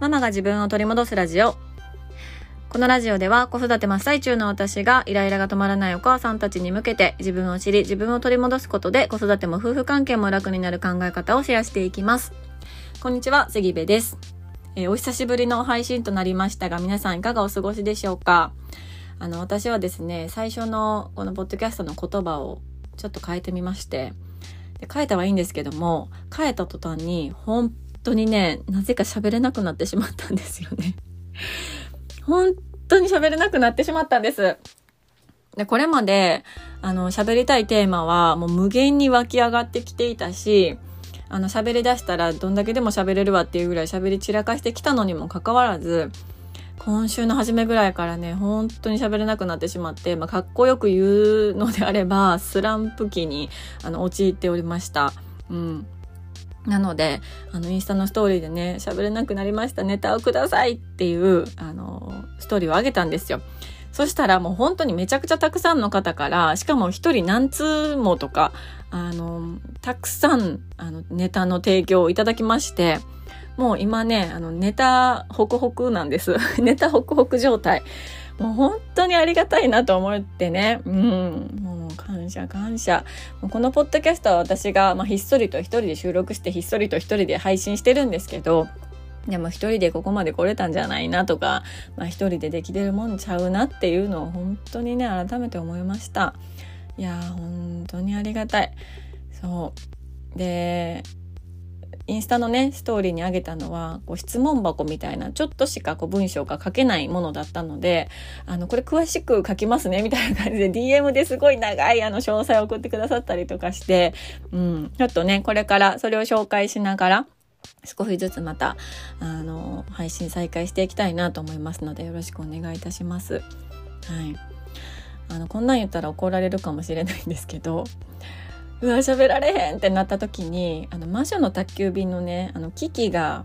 ママが自分を取り戻すラジオ。このラジオでは子育て真っ最中の私がイライラが止まらないお母さんたちに向けて自分を知り自分を取り戻すことで子育ても夫婦関係も楽になる考え方をシェアしていきます。こんにちは、杉部です。えー、お久しぶりの配信となりましたが皆さんいかがお過ごしでしょうか？あの、私はですね、最初のこのポッドキャストの言葉をちょっと変えてみまして、で変えたはいいんですけども、変えた途端に本当にね、なぜか喋れなくなってしまったんですよね。本当に喋れなくなってしまったんです。で、これまで、あの、喋りたいテーマはもう無限に湧き上がってきていたし、あの、喋り出したらどんだけでも喋れるわっていうぐらい喋り散らかしてきたのにもかかわらず、今週の初めぐらいからね、本当に喋れなくなってしまって、まあ、かっこよく言うのであれば、スランプ期に、あの、陥っておりました。うん。なので、あの、インスタのストーリーでね、喋れなくなりました、ネタをくださいっていう、あの、ストーリーを上げたんですよ。そしたらもう本当にめちゃくちゃたくさんの方から、しかも一人何通もとか、あの、たくさん、あの、ネタの提供をいただきまして、もう今ね、あの、ネタホクホクなんです。ネタホクホク状態。もう本当にありがたいなと思ってね。うん。もう感謝感謝。このポッドキャストは私が、まあ、ひっそりと一人で収録してひっそりと一人で配信してるんですけど、でも一人でここまで来れたんじゃないなとか、まあ一人でできてるもんちゃうなっていうのを本当にね、改めて思いました。いやー、本当にありがたい。そう。で、インスタのね、ストーリーにあげたのは、こう質問箱みたいな、ちょっとしかこう文章が書けないものだったので、あの、これ詳しく書きますね、みたいな感じで DM ですごい長いあの詳細を送ってくださったりとかして、うん、ちょっとね、これからそれを紹介しながら、少しずつまた、あの、配信再開していきたいなと思いますので、よろしくお願いいたします。はい。あの、こんなん言ったら怒られるかもしれないんですけど、うわ喋られへんってなった時にあの魔女の宅急便のねあのキキが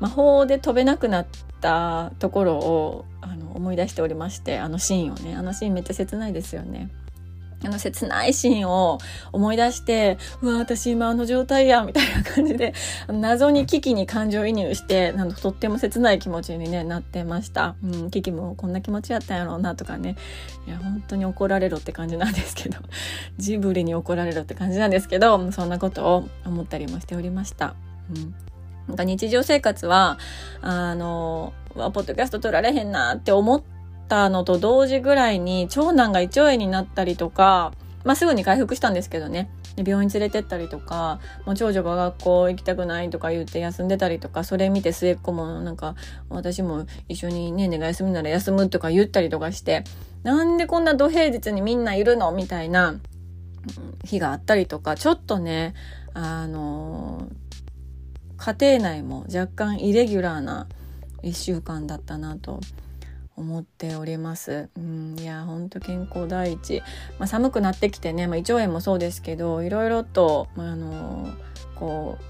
魔法で飛べなくなったところをあの思い出しておりましてあのシーンをねあのシーンめっちゃ切ないですよね。あの切ないシーンを思い出して、うわ、私今あの状態や、みたいな感じで、謎に危機に感情移入して、なんとっても切ない気持ちに、ね、なってました。うん、危機もこんな気持ちやったんやろうな、とかね。いや、本当に怒られろって感じなんですけど、ジブリに怒られろって感じなんですけど、そんなことを思ったりもしておりました。うん。なんか日常生活は、あの、ポッドキャスト撮られへんなって思って、ったのと同時ぐらいに長男が胃腸炎になったりとか、まあ、すぐに回復したんですけどね。病院連れてったりとかもう長女が学校行きたくないとか言って休んでたりとかそれ見て末っ子もなんか私も一緒にねねが休むなら休むとか言ったりとかしてなんでこんな土平日にみんないるのみたいな日があったりとかちょっとねあの家庭内も若干イレギュラーな1週間だったなと思っております。うん、いや本当健康第一、まあ、寒くなってきてね、まあ、胃腸炎もそうですけどいろいろと、まあ、あのこう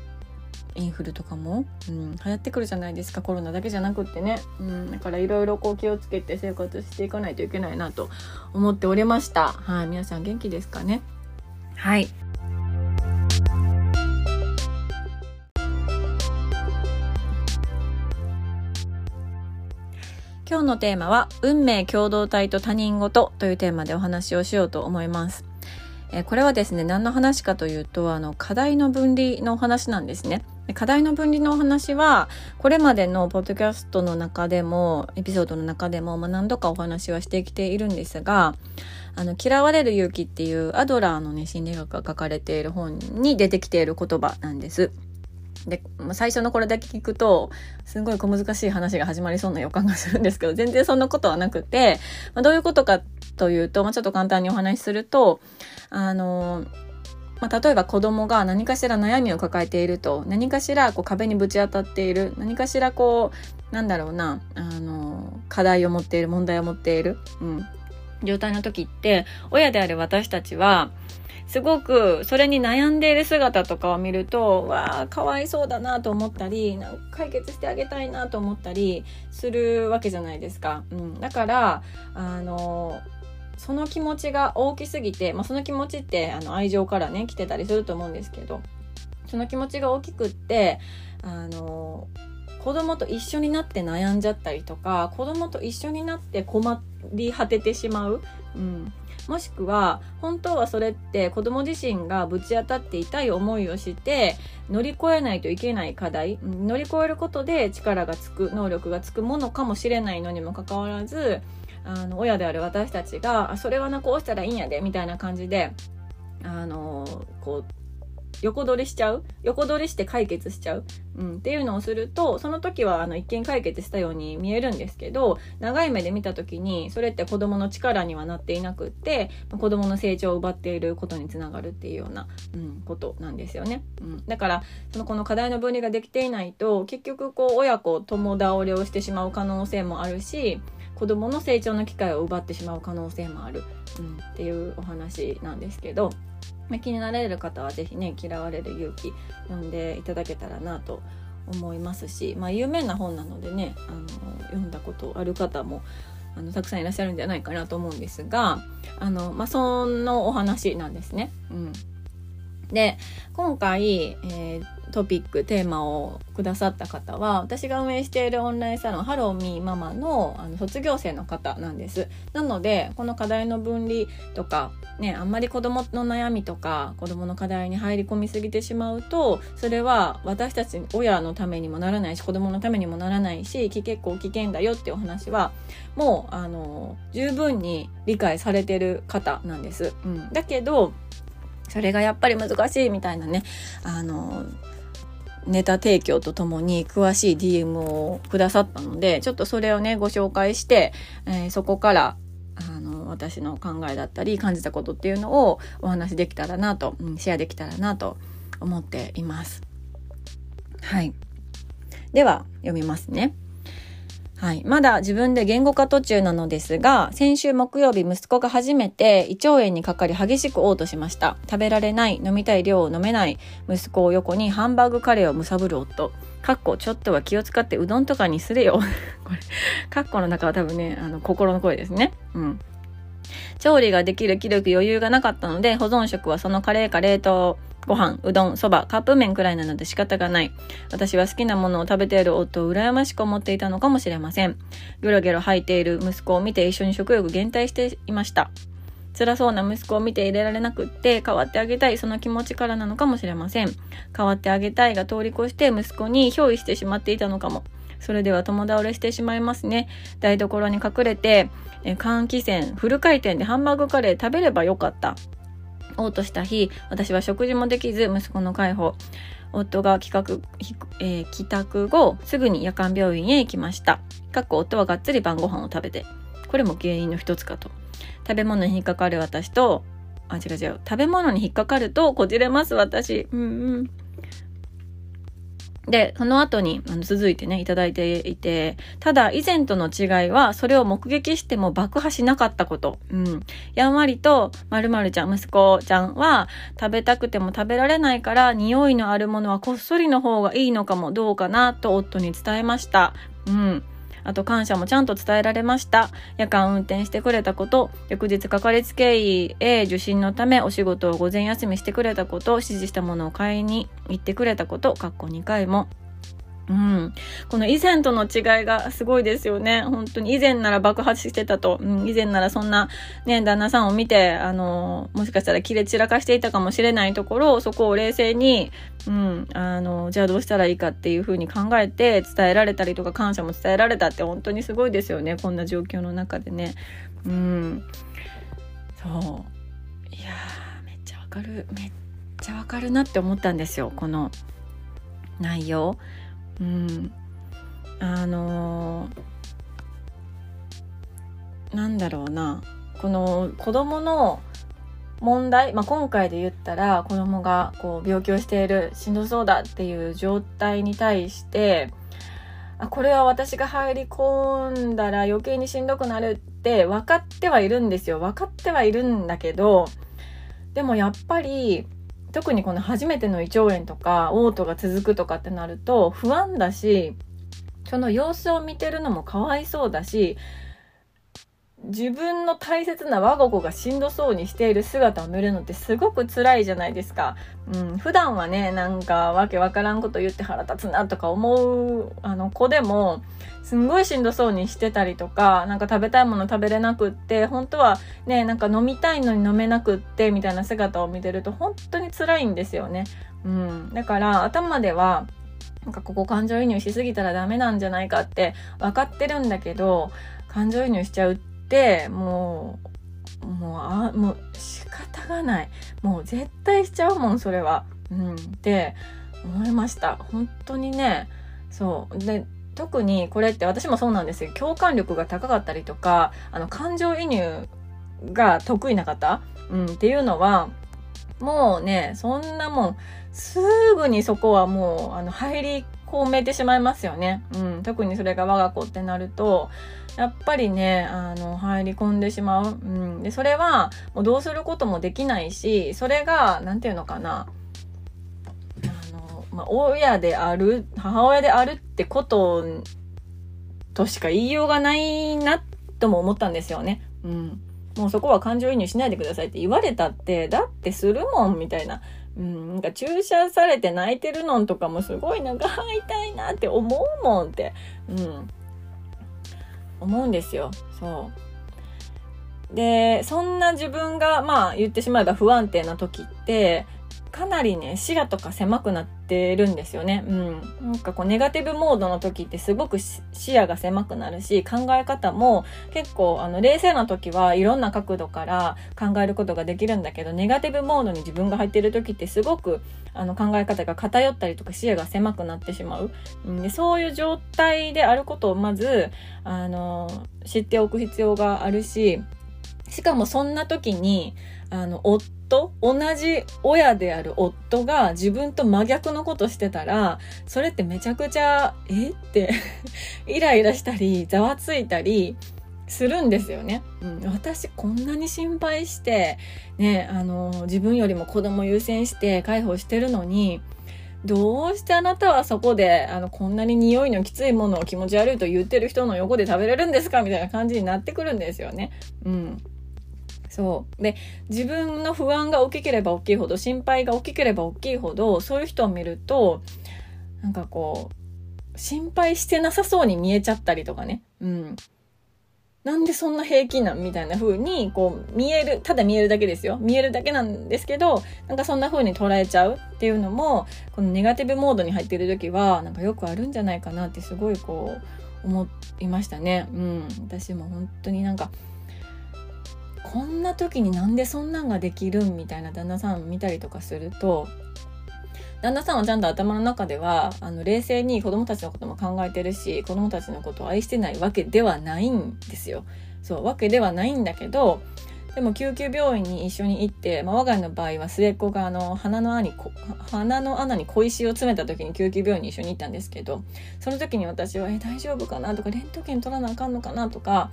インフルとかも、うん、流行ってくるじゃないですか。コロナだけじゃなくってね、うん、だからいろいろこう気をつけて生活していかないといけないなと思っておりました。はい皆さん元気ですかね？はい。今日のテーマは運命共同体と他人事というテーマでお話をしようと思います。えこれはですね、何の話かというと、あの、課題の分離のお話なんですね。課題の分離のお話は、これまでのポッドキャストの中でも、エピソードの中でも、まあ、何度かお話はしてきているんですが、あの、嫌われる勇気っていうアドラーのね、心理学が書かれている本に出てきている言葉なんです。で、最初のこれだけ聞くと、すごい小難しい話が始まりそうな予感がするんですけど、全然そんなことはなくて、まあ、どういうことかというと、まあ、ちょっと簡単にお話しすると、あの、まあ、例えば子供が何かしら悩みを抱えていると、何かしらこう壁にぶち当たっている、何かしらこう、なんだろうな、あの、課題を持っている、問題を持っている、うん、状態の時って、親である私たちは、すごくそれに悩んでいる姿とかを見るとわあかわいそうだなと思ったりなんか解決してあげたいなと思ったりするわけじゃないですか。うん、だからあのその気持ちが大きすぎて、まあ、その気持ちってあの愛情からね来てたりすると思うんですけどその気持ちが大きくってあの子供と一緒になって悩んじゃったりとか子供と一緒になって困り果ててしまう、うん、もしくは本当はそれって子供自身がぶち当たって痛い思いをして乗り越えないといけない課題乗り越えることで力がつく能力がつくものかもしれないのにもかかわらずあの親である私たちが「それはなこうしたらいいんやで」みたいな感じであのこう横取りしちゃう？横取りして解決しちゃう、うん、っていうのをするとその時はあの一見解決したように見えるんですけど長い目で見た時にそれって子供の力にはなっていなくって子供の成長を奪っていることにつながるっていうような、うん、ことなんですよね、うん、だからそのこの課題の分離ができていないと結局こう親子共倒れをしてしまう可能性もあるし子供の成長の機会を奪ってしまう可能性もある、うん、っていうお話なんですけど。ま、気になれる方は是非ね「嫌われる勇気」読んでいただけたらなと思いますし、まあ、有名な本なのでねあの読んだことある方もあのたくさんいらっしゃるんじゃないかなと思うんですがあの、まあ、そのお話なんですね。うん、で今回、えートピックテーマをくださった方は私が運営しているオンラインサロンハローミーママのあの卒業生の方なんです。なのでこの課題の分離とかねあんまり子供の悩みとか子供の課題に入り込みすぎてしまうとそれは私たち親のためにもならないし子供のためにもならないし結構危険だよっていうお話はもうあの十分に理解されてる方なんです、うん、だけどそれがやっぱり難しいみたいなねあのネタ提供とともに詳しい DM をくださったので、ちょっとそれをね、ご紹介して、えー、そこから、あの、私の考えだったり、感じたことっていうのをお話しできたらなと、うん、シェアできたらなと思っています。はい。では、読みますね。はい。まだ自分で言語化途中なのですが、先週木曜日息子が初めて胃腸炎にかかり激しく嘔吐しました。食べられない、飲みたい量を飲めない、息子を横にハンバーグカレーをむさぶる夫。かっこちょっとは気を使ってうどんとかにすれよ。これ、かっこの中は多分ね、あの、心の声ですね。うん。調理ができる気力余裕がなかったので、保存食はそのカレーか冷凍ご飯、うどん、そば、カップ麺くらいなので仕方がない。私は好きなものを食べている夫を羨ましく思っていたのかもしれません。ギョロギョロ吐いている息子を見て一緒に食欲減退していました。辛そうな息子を見て入れられなくって変わってあげたいその気持ちからなのかもしれません。変わってあげたいが通り越して息子に憑依してしまっていたのかも。それでは友倒れしてしまいますね。台所に隠れて、換気扇、フル回転でハンバーグカレー食べればよかった。嘔吐した日、私は食事もできず、息子の介護。夫が帰宅、えー、帰宅後、すぐに夜間病院へ行きました。かっこ夫はがっつり晩ご飯を食べて。これも原因の一つかと。食べ物に引っかかる私と、あ、違う違う。食べ物に引っかかるとこじれます私。うんうん。で、その後にあの続いてね、いただいていて、ただ以前との違いは、それを目撃しても爆破しなかったこと。うん。やんわりと、まるちゃん、息子ちゃんは、食べたくても食べられないから、匂いのあるものはこっそりの方がいいのかも、どうかな、と夫に伝えました。うん。あと感謝もちゃんと伝えられました。夜間運転してくれたこと、翌日かかりつけ医へ受診のためお仕事を午前休みしてくれたこと、指示したものを買いに行ってくれたこと、かっこ2回も。うん。この以前との違いがすごいですよね。本当に以前なら爆発してたと。うん、以前ならそんなね、旦那さんを見て、あの、もしかしたら切れ散らかしていたかもしれないところを、そこを冷静に、うん、あの、じゃあどうしたらいいかっていうふうに考えて伝えられたりとか感謝も伝えられたって本当にすごいですよね。こんな状況の中でね。うん。そう。いや、めっちゃわかる。めっちゃわかるなって思ったんですよ。この内容。うん、あのー、なんだろうな。この子供の問題、まあ、今回で言ったら子供がこう病気をしているしんどそうだっていう状態に対してあこれは私が入り込んだら余計にしんどくなるって分かってはいるんですよ。分かってはいるんだけどでもやっぱり特にこの初めての胃腸炎とか嘔吐が続くとかってなると不安だしその様子を見てるのもかわいそうだし自分の大切な我が子がしんどそうにしている姿を見るのってすごく辛いじゃないですか。うん、普段はね、なんかわけわからんこと言って腹立つなとか思うあの子でも、すんごいしんどそうにしてたりとか、なんか食べたいもの食べれなくって、本当はね、なんか飲みたいのに飲めなくって、みたいな姿を見てると本当に辛いんですよね。うん。だから頭では、なんかここ感情移入しすぎたらダメなんじゃないかって分かってるんだけど、感情移入しちゃうって、もう、もう、あ、もう仕方がない。もう絶対しちゃうもん、それは。うん。って思いました。本当にね、そう。で、特にこれって私もそうなんですよ。共感力が高かったりとか、あの、感情移入が得意な方、うん、っていうのは、もうね、そんなもん、すぐにそこはもう、あの、入り込めてしまいますよね。うん、特にそれが我が子ってなると、やっぱりね、あの、入り込んでしまう。うん。で、それは、もうどうすることもできないし、それが、なんていうのかな。あの、まあ、親である、母親であるってこととしか言いようがないな、とも思ったんですよね。うん。もうそこは感情移入しないでくださいって言われたって、だってするもん、みたいな。うん、なんか注射されて泣いてるのんとかもすごいなんか痛いなって思うもんって、うん、思うんですよ。そう。で、そんな自分が、まあ言ってしまえば不安定な時って、かなりね、視野とか狭くなってるんですよね。うん。なんかこう、ネガティブモードの時ってすごく視野が狭くなるし、考え方も結構、あの、冷静な時はいろんな角度から考えることができるんだけど、ネガティブモードに自分が入ってる時ってすごく、あの、考え方が偏ったりとか視野が狭くなってしまう。うん、でそういう状態であることをまず、あの、知っておく必要があるし、しかもそんな時に、あの、夫、同じ親である夫が自分と真逆のことしてたら、それってめちゃくちゃ、えって イライラしたり、ざわついたり、するんですよね。うん、私こんなに心配して、ね、あの、自分よりも子供優先して介抱してるのに、どうしてあなたはそこで、あの、こんなに匂いのきついものを気持ち悪いと言ってる人の横で食べれるんですかみたいな感じになってくるんですよね。うん。そう。で、自分の不安が大きければ大きいほど、心配が大きければ大きいほど、そういう人を見ると、なんかこう、心配してなさそうに見えちゃったりとかね。うん。なんでそんな平気なんみたいな風に、こう、見える、ただ見えるだけですよ。見えるだけなんですけど、なんかそんな風に捉えちゃうっていうのも、このネガティブモードに入ってる時は、なんかよくあるんじゃないかなってすごいこう、思いましたね。うん。私も本当になんか、こんな時になんでそんなんができるんみたいな旦那さん見たりとかすると旦那さんはちゃんと頭の中ではあの冷静に子供たちのことも考えてるし子供たちのことを愛してないわけではないんですよ。そうわけではないんだけどでも救急病院に一緒に行って、まあ、我が家の場合は末っ子があの鼻の穴に鼻の穴に小石を詰めた時に救急病院に一緒に行ったんですけどその時に私は「え大丈夫かな?」とか「レントゲン取らなあかんのかな?」とか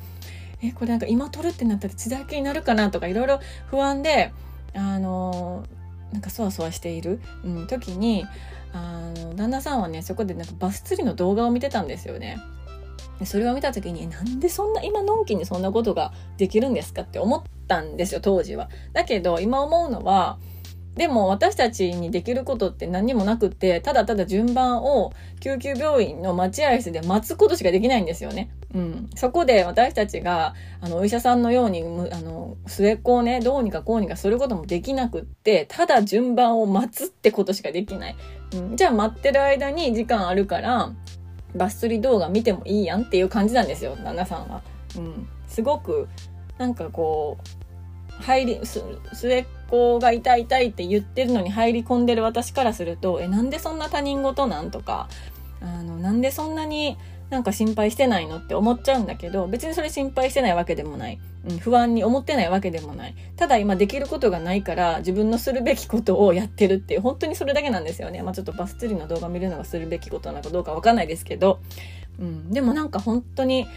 えこれなんか今取るってなったら血だけになるかなとかいろいろ不安であのなんかそわそわしている、うん、時にあの旦那さんはねそこでなんかバス釣りの動画を見てたんですよね。でそれを見た時になんでそんな今のんきにそんなことができるんですかって思ったんですよ当時は。だけど今思うのはでも私たちにできることって何もなくって、ただただ順番を救急病院の待合室で待つことしかできないんですよね。うん。そこで私たちが、あの、お医者さんのように、あの、末っ子をね、どうにかこうにかすることもできなくって、ただ順番を待つってことしかできない。うん。じゃあ待ってる間に時間あるから、バス釣り動画見てもいいやんっていう感じなんですよ、旦那さんは。うん。すごく、なんかこう、入り、末っ子が痛い痛いって言ってるのに入り込んでる私からすると、え、なんでそんな他人事なんとか、あの、なんでそんなになんか心配してないのって思っちゃうんだけど、別にそれ心配してないわけでもない。うん、不安に思ってないわけでもない。ただ今できることがないから自分のするべきことをやってるっていう、本当にそれだけなんですよね。まあちょっとバス釣りの動画見るのがするべきことなのかどうかわかんないですけど、うん、でもなんか本当に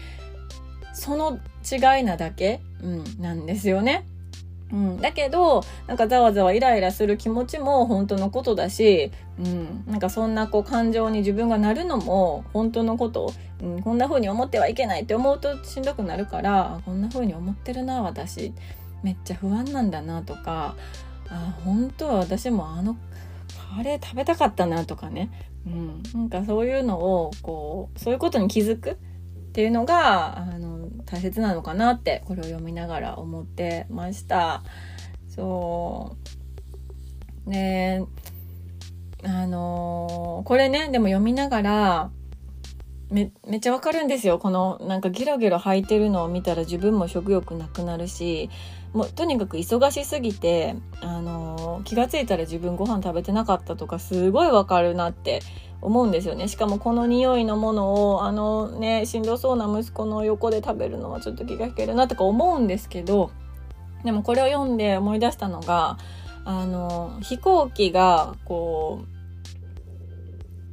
その違いなだけ、うん、なんですよね。うん、だけどなんかざわざわイライラする気持ちも本当のことだし、うん、なんかそんなこう感情に自分がなるのも本当のこと、うん、こんな風に思ってはいけないって思うとしんどくなるからこんな風に思ってるな私。めっちゃ不安なんだなとかあ本当は私もあのカレー食べたかったなとかね、うん、なんかそういうのをこうそういうことに気づくっていうのがあの大切なのかなってこれを読みながら思ってました。そうねあのー、これねでも読みながらめめっちゃわかるんですよ。このなんかギロギロ履いてるのを見たら自分も食欲なくなるしもうとにかく忙しすぎて、あのー、気が付いたら自分ご飯食べてなかったとかすごいわかるなって思うんですよね。しかもこの匂いのものをあのねしんどそうな息子の横で食べるのはちょっと気が引けるなとか思うんですけどでもこれを読んで思い出したのがあの飛行機がこう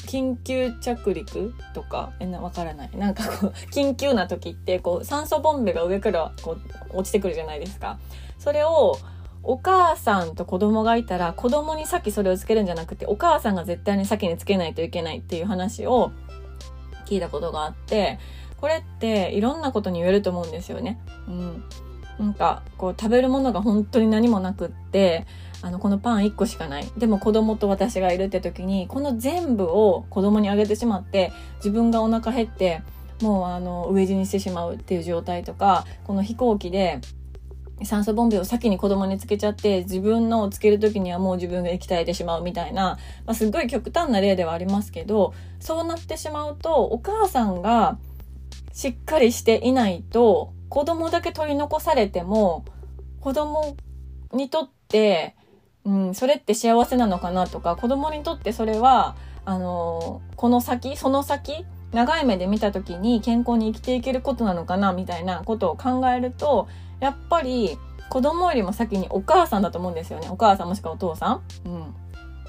緊急着陸とか？えなわからないなんかこう 緊急な時ってこう酸素ボンベが上からこう落ちてくるじゃないですか。それをお母さんと子供がいたら子供に先それをつけるんじゃなくてお母さんが絶対に先につけないといけないっていう話を聞いたことがあってこれっていろんなことに言えると思うんですよね。うん。なんかこう食べるものが本当に何もなくってあのこのパン1個しかない。でも子供と私がいるって時にこの全部を子供にあげてしまって自分がお腹減ってもうあの飢え死にしてしまうっていう状態とかこの飛行機で酸素ボンベを先に子供につけちゃって自分のをつける時にはもう自分が液体でしまうみたいな、まあ、すっごい極端な例ではありますけどそうなってしまうとお母さんがしっかりしていないと子供だけ取り残されても子供にとって、うん、それって幸せなのかなとか子供にとってそれはあのこの先その先長い目で見た時に健康に生きていけることなのかなみたいなことを考えるとやっぱり子供よりも先にお母さんだと思うんですよね。お母さんもしくはお父さん。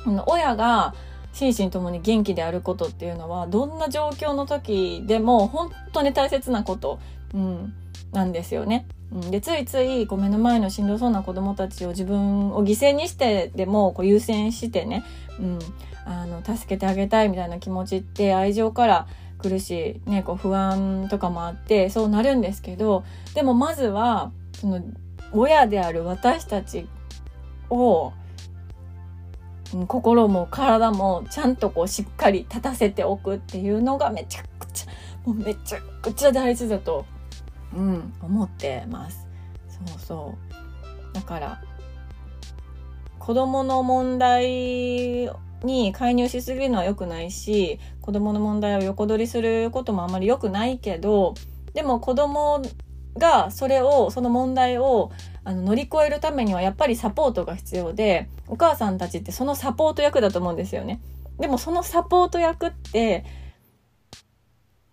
うん。親が心身ともに元気であることっていうのは、どんな状況の時でも本当に大切なこと、うん、なんですよね。で、ついついこう目の前のしんどそうな子供たちを自分を犠牲にしてでもこう優先してね、うん、あの、助けてあげたいみたいな気持ちって愛情から来るし、ね、こう不安とかもあってそうなるんですけど、でもまずはその親である私たちを心も体もちゃんとこうしっかり立たせておくっていうのがめちゃくちゃもうめちゃくちゃ大事だと、うん、思ってます。そうそうだから子供の問題に介入しすぎるのは良くないし子供の問題を横取りすることもあんまり良くないけどでも子供がそれをその問題をあの乗り越えるためにはやっぱりサポートが必要でお母さんたちってそのサポート役だと思うんですよね。でもそのサポート役って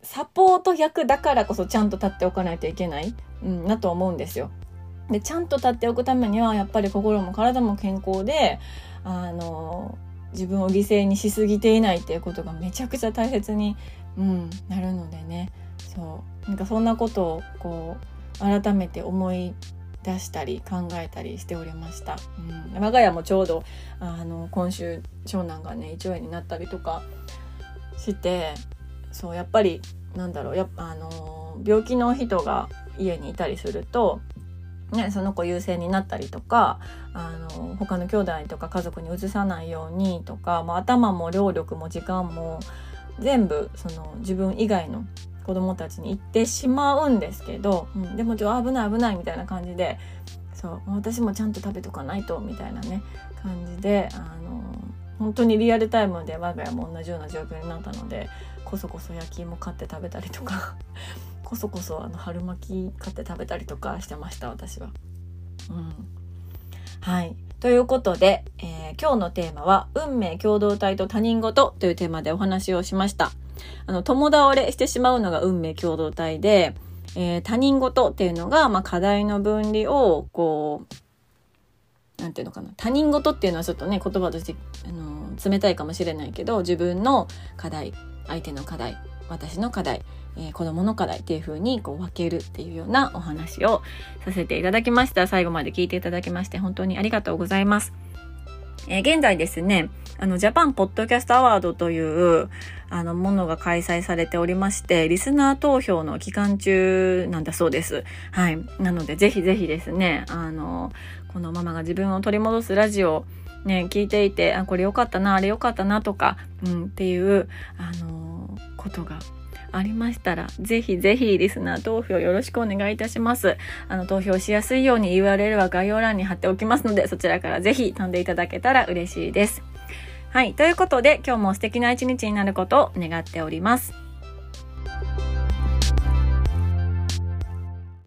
サポート役だからこそちゃんと立っておかないといけない、うん、なと思うんですよ。でちゃんと立っておくためにはやっぱり心も体も健康であの自分を犠牲にしすぎていないっていうことがめちゃくちゃ大切に、うん、なるのでね。そう。なんかそんなことをこう改めて思い出したり考えたりしておりました、うん、我が家もちょうどあの今週長男がね胃腸炎になったりとかしてそうやっぱりなんだろうやっぱあの病気の人が家にいたりするとね、その子優先になったりとかあの他の兄弟とか家族にうつさないようにとか、まあ、頭も労力も時間も全部その自分以外の子供たちに行ってしまうんですけど、うん、でもちょ危ない危ないみたいな感じでそう私もちゃんと食べとかないとみたいなね感じであの本当にリアルタイムで我が家も同じような状況になったのでこそこそ焼き芋買って食べたりとかこそこそあの春巻き買って食べたりとかしてました私は。うん、はいということで、えー、今日のテーマは、運命共同体と他人事というテーマでお話をしました。あの、友倒れしてしまうのが運命共同体で、えー、他人事っていうのが、まあ、課題の分離を、こう、なんていうのかな。他人事っていうのはちょっとね、言葉として、あの、冷たいかもしれないけど、自分の課題、相手の課題、私の課題、えー、子供の課題っていう風にこう分けるっていうようなお話をさせていただきました。最後まで聞いていただきまして本当にありがとうございます。えー、現在ですね、あの、ジャパンポッドキャストアワードという、あの、ものが開催されておりまして、リスナー投票の期間中なんだそうです。はい。なので、ぜひぜひですね、あの、このママが自分を取り戻すラジオね、聞いていて、あ、これ良かったな、あれ良かったなとか、うん、っていう、あのことがありましたら、ぜひぜひリスナー投票よろしくお願いいたします。あの、投票しやすいように URL は概要欄に貼っておきますので、そちらからぜひ飛んでいただけたら嬉しいです。はい。ということで、今日も素敵な一日になることを願っております。